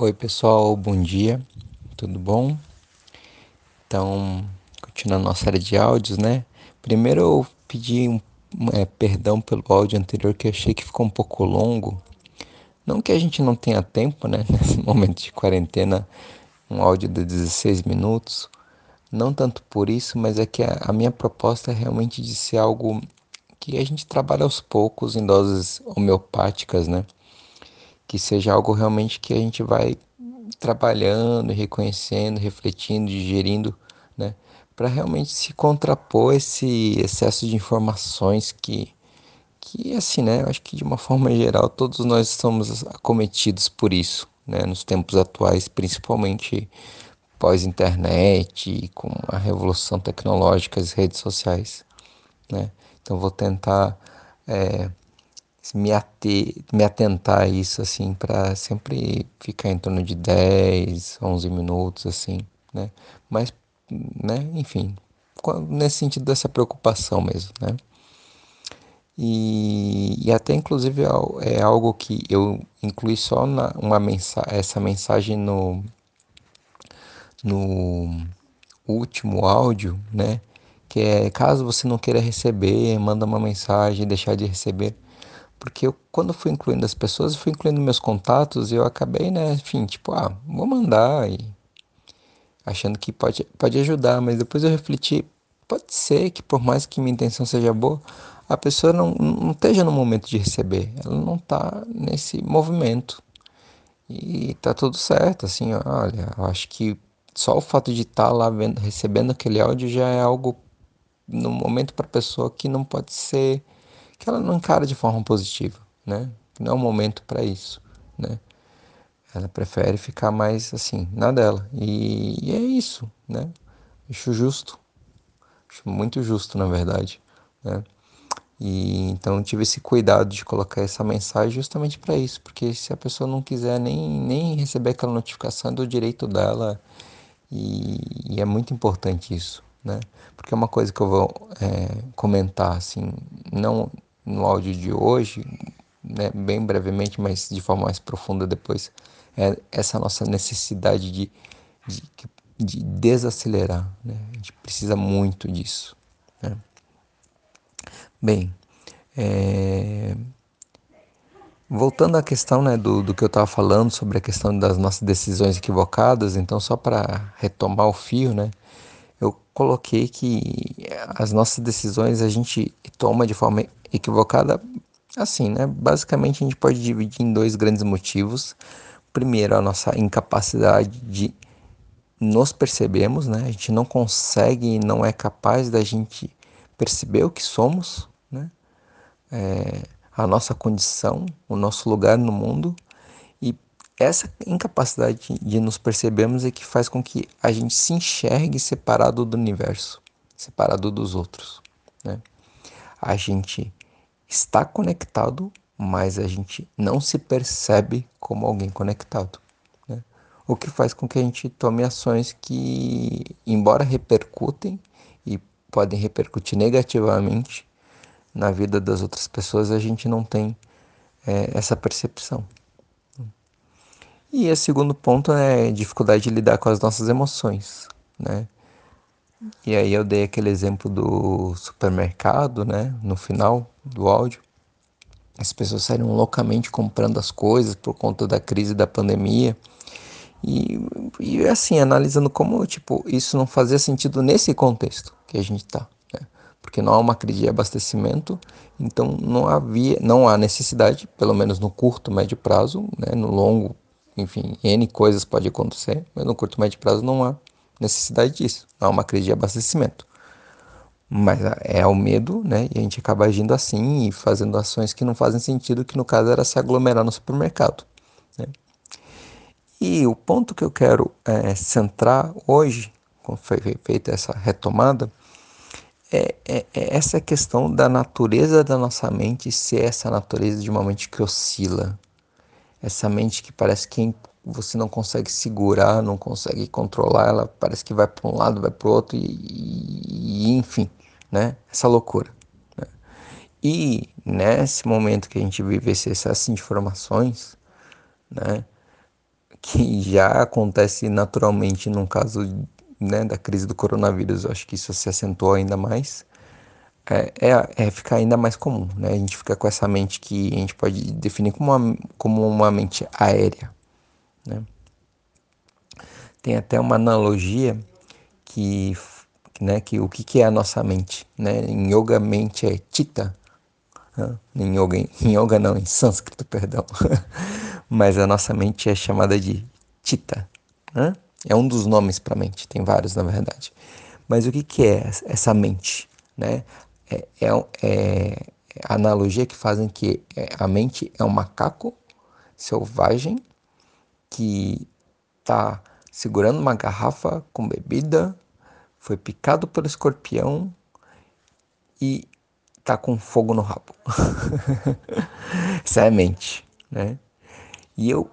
Oi, pessoal, bom dia, tudo bom? Então, continuando nossa série de áudios, né? Primeiro eu pedi um, é, perdão pelo áudio anterior que eu achei que ficou um pouco longo. Não que a gente não tenha tempo, né? Nesse momento de quarentena, um áudio de 16 minutos. Não tanto por isso, mas é que a, a minha proposta é realmente de ser algo que a gente trabalha aos poucos em doses homeopáticas, né? Que seja algo realmente que a gente vai trabalhando, reconhecendo, refletindo, digerindo, né? Para realmente se contrapor esse excesso de informações que, que assim, né? Eu acho que de uma forma geral todos nós estamos acometidos por isso, né? Nos tempos atuais, principalmente pós-internet, com a revolução tecnológica, as redes sociais, né? Então vou tentar é, me, ater, me atentar a isso, assim, para sempre ficar em torno de 10, 11 minutos, assim, né? Mas, né, enfim, nesse sentido dessa preocupação mesmo, né? E, e até inclusive é, é algo que eu incluí só na, uma mensa essa mensagem no, no último áudio, né? Que é caso você não queira receber, manda uma mensagem, deixar de receber porque eu, quando fui incluindo as pessoas, fui incluindo meus contatos e eu acabei, né, enfim, tipo, ah, vou mandar e achando que pode, pode ajudar, mas depois eu refleti, pode ser que por mais que minha intenção seja boa, a pessoa não, não esteja no momento de receber, ela não está nesse movimento. E tá tudo certo, assim, olha, eu acho que só o fato de estar tá lá vendo, recebendo aquele áudio já é algo no momento para a pessoa que não pode ser que ela não encara de forma positiva, né? Não é o momento para isso, né? Ela prefere ficar mais assim, na dela. E, e, é isso, né? Acho justo. Acho muito justo, na verdade, né? E então tive esse cuidado de colocar essa mensagem justamente para isso, porque se a pessoa não quiser nem, nem receber aquela notificação é do direito dela e, e é muito importante isso, né? Porque é uma coisa que eu vou é, comentar assim, não no áudio de hoje, né, bem brevemente, mas de forma mais profunda depois, é essa nossa necessidade de, de, de desacelerar. Né? A gente precisa muito disso. Né? Bem, é... voltando à questão né, do, do que eu estava falando sobre a questão das nossas decisões equivocadas, então, só para retomar o fio, né? eu coloquei que as nossas decisões a gente toma de forma equivocada assim, né? Basicamente a gente pode dividir em dois grandes motivos. Primeiro, a nossa incapacidade de nos percebermos, né? A gente não consegue, não é capaz da gente perceber o que somos, né? É, a nossa condição, o nosso lugar no mundo essa incapacidade de nos percebermos é que faz com que a gente se enxergue separado do universo, separado dos outros. Né? A gente está conectado, mas a gente não se percebe como alguém conectado. Né? O que faz com que a gente tome ações que, embora repercutem e podem repercutir negativamente na vida das outras pessoas, a gente não tem é, essa percepção. E o segundo ponto é dificuldade de lidar com as nossas emoções, né? E aí eu dei aquele exemplo do supermercado, né? No final do áudio. As pessoas saíram loucamente comprando as coisas por conta da crise da pandemia. E, e assim, analisando como, tipo, isso não fazia sentido nesse contexto que a gente está. Né? Porque não há uma crise de abastecimento, então não havia, não há necessidade, pelo menos no curto, médio prazo, né? no longo enfim, N coisas podem acontecer, mas no curto médio prazo não há necessidade disso. Há uma crise de abastecimento. Mas é o medo, né? E a gente acaba agindo assim e fazendo ações que não fazem sentido, que no caso era se aglomerar no supermercado. Né? E o ponto que eu quero é, centrar hoje, como foi feita essa retomada, é, é, é, essa questão da natureza da nossa mente ser essa natureza de uma mente que oscila, essa mente que parece que você não consegue segurar, não consegue controlar, ela parece que vai para um lado, vai para o outro e, e, enfim, né? Essa loucura. Né? E nesse momento que a gente vive esse excesso de informações, né? que já acontece naturalmente no caso né, da crise do coronavírus, eu acho que isso se acentuou ainda mais, é, é, é, ficar ainda mais comum, né? A gente fica com essa mente que a gente pode definir como uma, como uma mente aérea, né? Tem até uma analogia que, né, que o que, que é a nossa mente, né? Em yoga, mente é tita, né? em, yoga, em yoga não, em sânscrito, perdão, mas a nossa mente é chamada de tita, né? É um dos nomes para mente, tem vários na verdade. Mas o que, que é essa mente? Né? É, é, é a analogia que fazem que é, a mente é um macaco selvagem que está segurando uma garrafa com bebida, foi picado pelo escorpião e está com fogo no rabo. Essa é a mente, né? E eu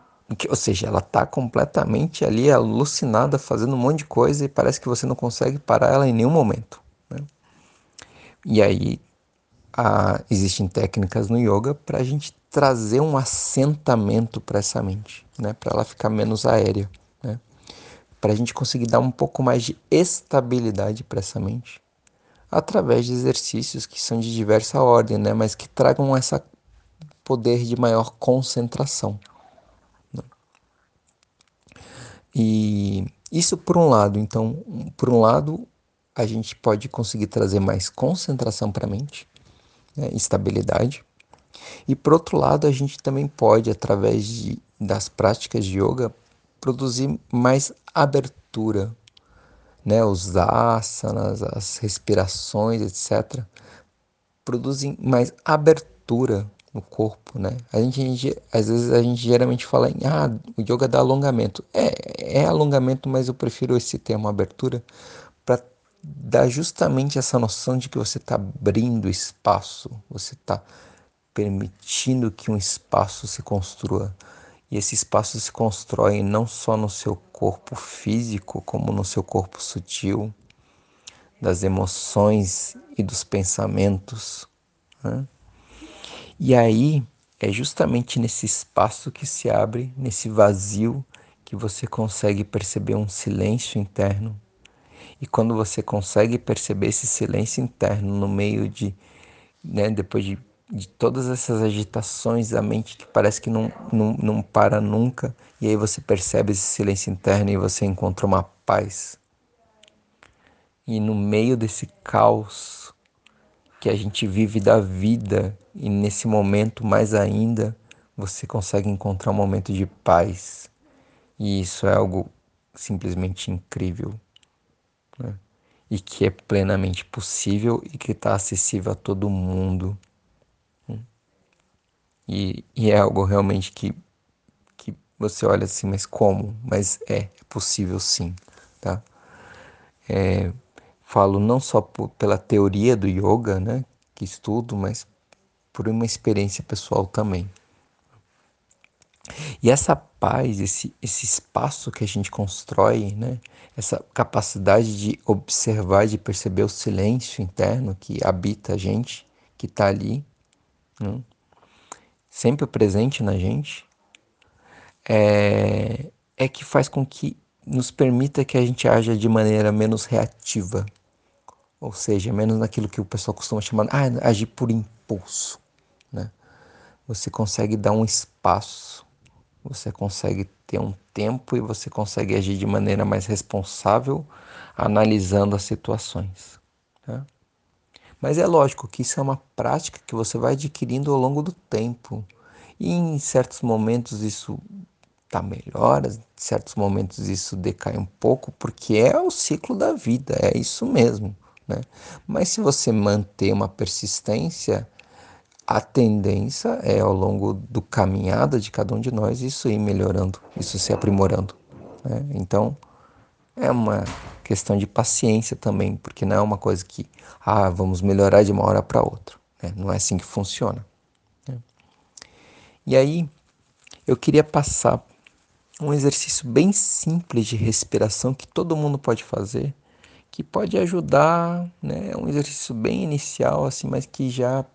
ou seja, ela está completamente ali alucinada, fazendo um monte de coisa e parece que você não consegue parar ela em nenhum momento. Né? E aí existem técnicas no yoga para a gente trazer um assentamento para essa mente, né? para ela ficar menos aérea, né? para a gente conseguir dar um pouco mais de estabilidade para essa mente através de exercícios que são de diversa ordem, né? mas que tragam esse poder de maior concentração. E isso por um lado, então, por um lado, a gente pode conseguir trazer mais concentração para a mente, né, estabilidade. E por outro lado, a gente também pode, através de, das práticas de yoga, produzir mais abertura, né? Os asanas, as respirações, etc. Produzem mais abertura no corpo, né? A gente, a gente, às vezes a gente geralmente fala em ah, o yoga dá alongamento. É, é alongamento, mas eu prefiro esse termo abertura dar justamente essa noção de que você está abrindo espaço, você está permitindo que um espaço se construa. E esse espaço se constrói não só no seu corpo físico, como no seu corpo sutil, das emoções e dos pensamentos. Né? E aí é justamente nesse espaço que se abre, nesse vazio, que você consegue perceber um silêncio interno. E quando você consegue perceber esse silêncio interno no meio de, né, depois de, de todas essas agitações da mente que parece que não, não, não para nunca, e aí você percebe esse silêncio interno e você encontra uma paz. E no meio desse caos que a gente vive da vida, e nesse momento, mais ainda, você consegue encontrar um momento de paz. E isso é algo simplesmente incrível. Né? E que é plenamente possível e que está acessível a todo mundo. Né? E, e, é algo realmente que, que você olha assim, mas como? Mas é, é possível sim, tá? É, falo não só por, pela teoria do yoga, né, que estudo, mas por uma experiência pessoal também. E essa paz, esse, esse espaço que a gente constrói, né? essa capacidade de observar, de perceber o silêncio interno que habita a gente, que está ali, né? sempre presente na gente, é, é que faz com que nos permita que a gente haja de maneira menos reativa, ou seja, menos naquilo que o pessoal costuma chamar, ah, agir por impulso né? Você consegue dar um espaço, você consegue ter um tempo e você consegue agir de maneira mais responsável, analisando as situações. Tá? Mas é lógico que isso é uma prática que você vai adquirindo ao longo do tempo. E em certos momentos isso está melhor, em certos momentos isso decai um pouco, porque é o ciclo da vida, é isso mesmo. Né? Mas se você manter uma persistência, a tendência é ao longo do caminhada de cada um de nós isso ir melhorando, isso se aprimorando. Né? Então é uma questão de paciência também, porque não é uma coisa que ah vamos melhorar de uma hora para outra. Né? Não é assim que funciona. Né? E aí eu queria passar um exercício bem simples de respiração que todo mundo pode fazer, que pode ajudar, né? É um exercício bem inicial assim, mas que já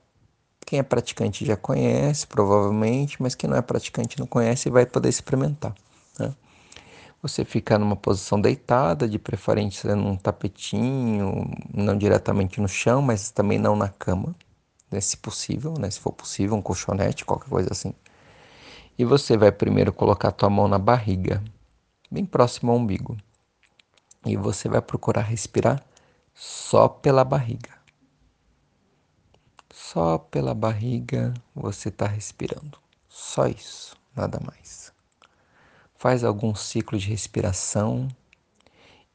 quem é praticante já conhece, provavelmente, mas quem não é praticante não conhece e vai poder experimentar. Né? Você fica numa posição deitada, de preferência num tapetinho, não diretamente no chão, mas também não na cama, né? se possível, né? se for possível, um colchonete, qualquer coisa assim. E você vai primeiro colocar a tua mão na barriga, bem próximo ao umbigo. E você vai procurar respirar só pela barriga. Só pela barriga você está respirando. Só isso, nada mais. Faz algum ciclo de respiração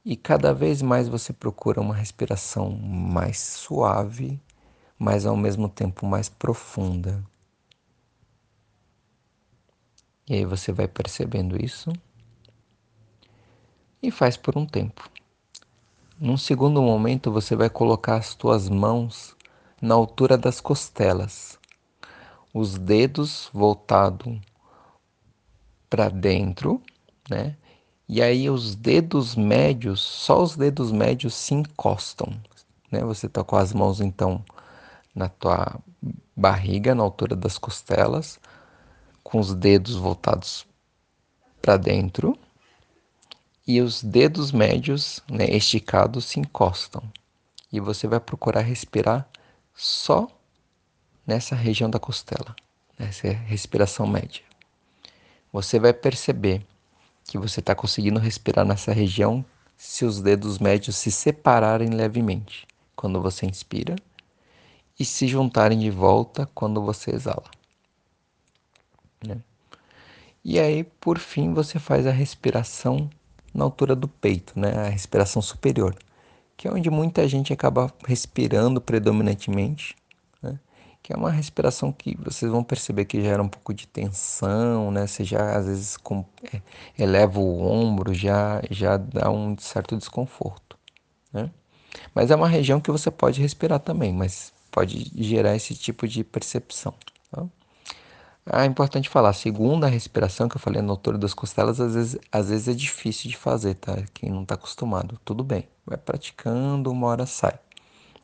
e cada vez mais você procura uma respiração mais suave, mas ao mesmo tempo mais profunda. E aí você vai percebendo isso e faz por um tempo. Num segundo momento, você vai colocar as tuas mãos na altura das costelas, os dedos voltados para dentro, né? E aí os dedos médios, só os dedos médios se encostam, né? Você tá com as mãos então na tua barriga, na altura das costelas, com os dedos voltados para dentro e os dedos médios né, esticados se encostam. E você vai procurar respirar só nessa região da costela, nessa respiração média. Você vai perceber que você está conseguindo respirar nessa região se os dedos médios se separarem levemente quando você inspira e se juntarem de volta quando você exala. Né? E aí, por fim, você faz a respiração na altura do peito, né? A respiração superior, que é onde muita gente acaba respirando predominantemente, né? Que é uma respiração que vocês vão perceber que gera um pouco de tensão, né? Você já às vezes com, é, eleva o ombro, já já dá um certo desconforto, né? Mas é uma região que você pode respirar também, mas pode gerar esse tipo de percepção. Tá? Ah, é importante falar, segunda respiração que eu falei na altura das costelas, às vezes, às vezes é difícil de fazer, tá? Quem não está acostumado, tudo bem, vai praticando, uma hora sai.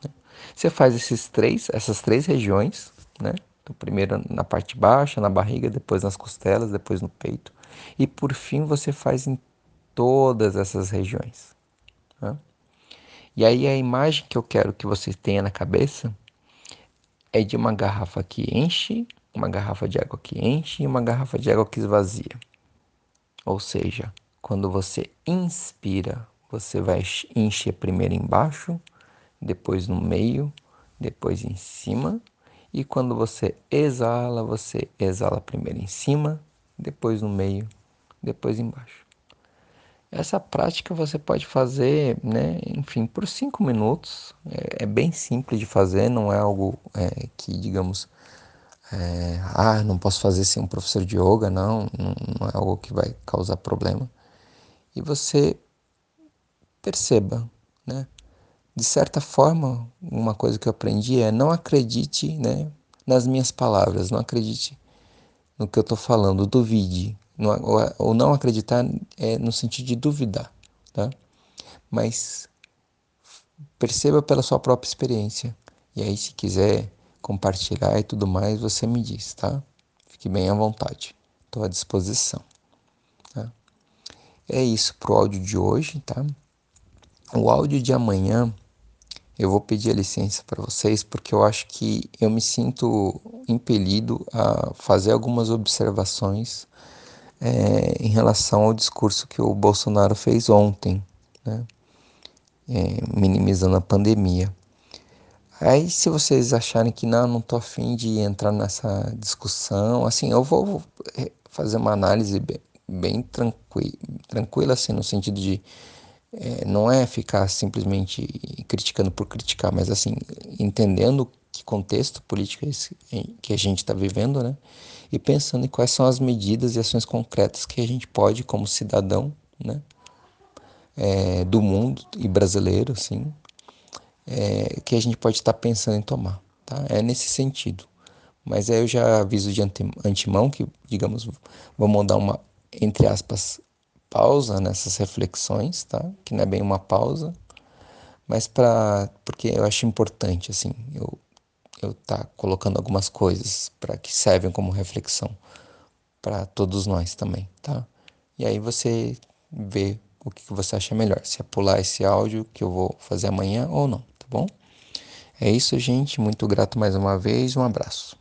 Né? Você faz esses três, essas três regiões, né? Então, primeiro na parte baixa, na barriga, depois nas costelas, depois no peito, e por fim você faz em todas essas regiões. Né? E aí a imagem que eu quero que você tenha na cabeça é de uma garrafa que enche uma garrafa de água que enche e uma garrafa de água que esvazia. Ou seja, quando você inspira, você vai encher primeiro embaixo, depois no meio, depois em cima, e quando você exala, você exala primeiro em cima, depois no meio, depois embaixo. Essa prática você pode fazer, né, enfim, por cinco minutos. É, é bem simples de fazer, não é algo é, que, digamos, é, ah, não posso fazer sem um professor de yoga, não, não, não é algo que vai causar problema. E você perceba, né? De certa forma, uma coisa que eu aprendi é não acredite, né, nas minhas palavras, não acredite no que eu estou falando, duvide. Não, ou, não acreditar é no sentido de duvidar, tá? Mas perceba pela sua própria experiência. E aí, se quiser compartilhar e tudo mais, você me diz, tá? Fique bem à vontade, estou à disposição. Tá? É isso pro áudio de hoje, tá? O áudio de amanhã eu vou pedir a licença para vocês porque eu acho que eu me sinto impelido a fazer algumas observações é, em relação ao discurso que o Bolsonaro fez ontem, né? É, minimizando a pandemia. Aí, se vocês acharem que não, não tô afim de entrar nessa discussão, assim, eu vou é, fazer uma análise bem, bem tranquila, tranquila, assim, no sentido de é, não é ficar simplesmente criticando por criticar, mas assim, entendendo que contexto político é esse que a gente está vivendo, né? E pensando em quais são as medidas e ações concretas que a gente pode, como cidadão, né? É, do mundo e brasileiro, assim, é, que a gente pode estar pensando em tomar. Tá? É nesse sentido. Mas aí eu já aviso de antemão que, digamos, vamos dar uma, entre aspas, pausa nessas reflexões, tá? Que não é bem uma pausa, mas para porque eu acho importante assim, eu eu tá colocando algumas coisas para que servem como reflexão para todos nós também, tá? e aí você vê o que você acha melhor, se é pular esse áudio que eu vou fazer amanhã ou não, bom? É isso, gente. Muito grato mais uma vez. Um abraço.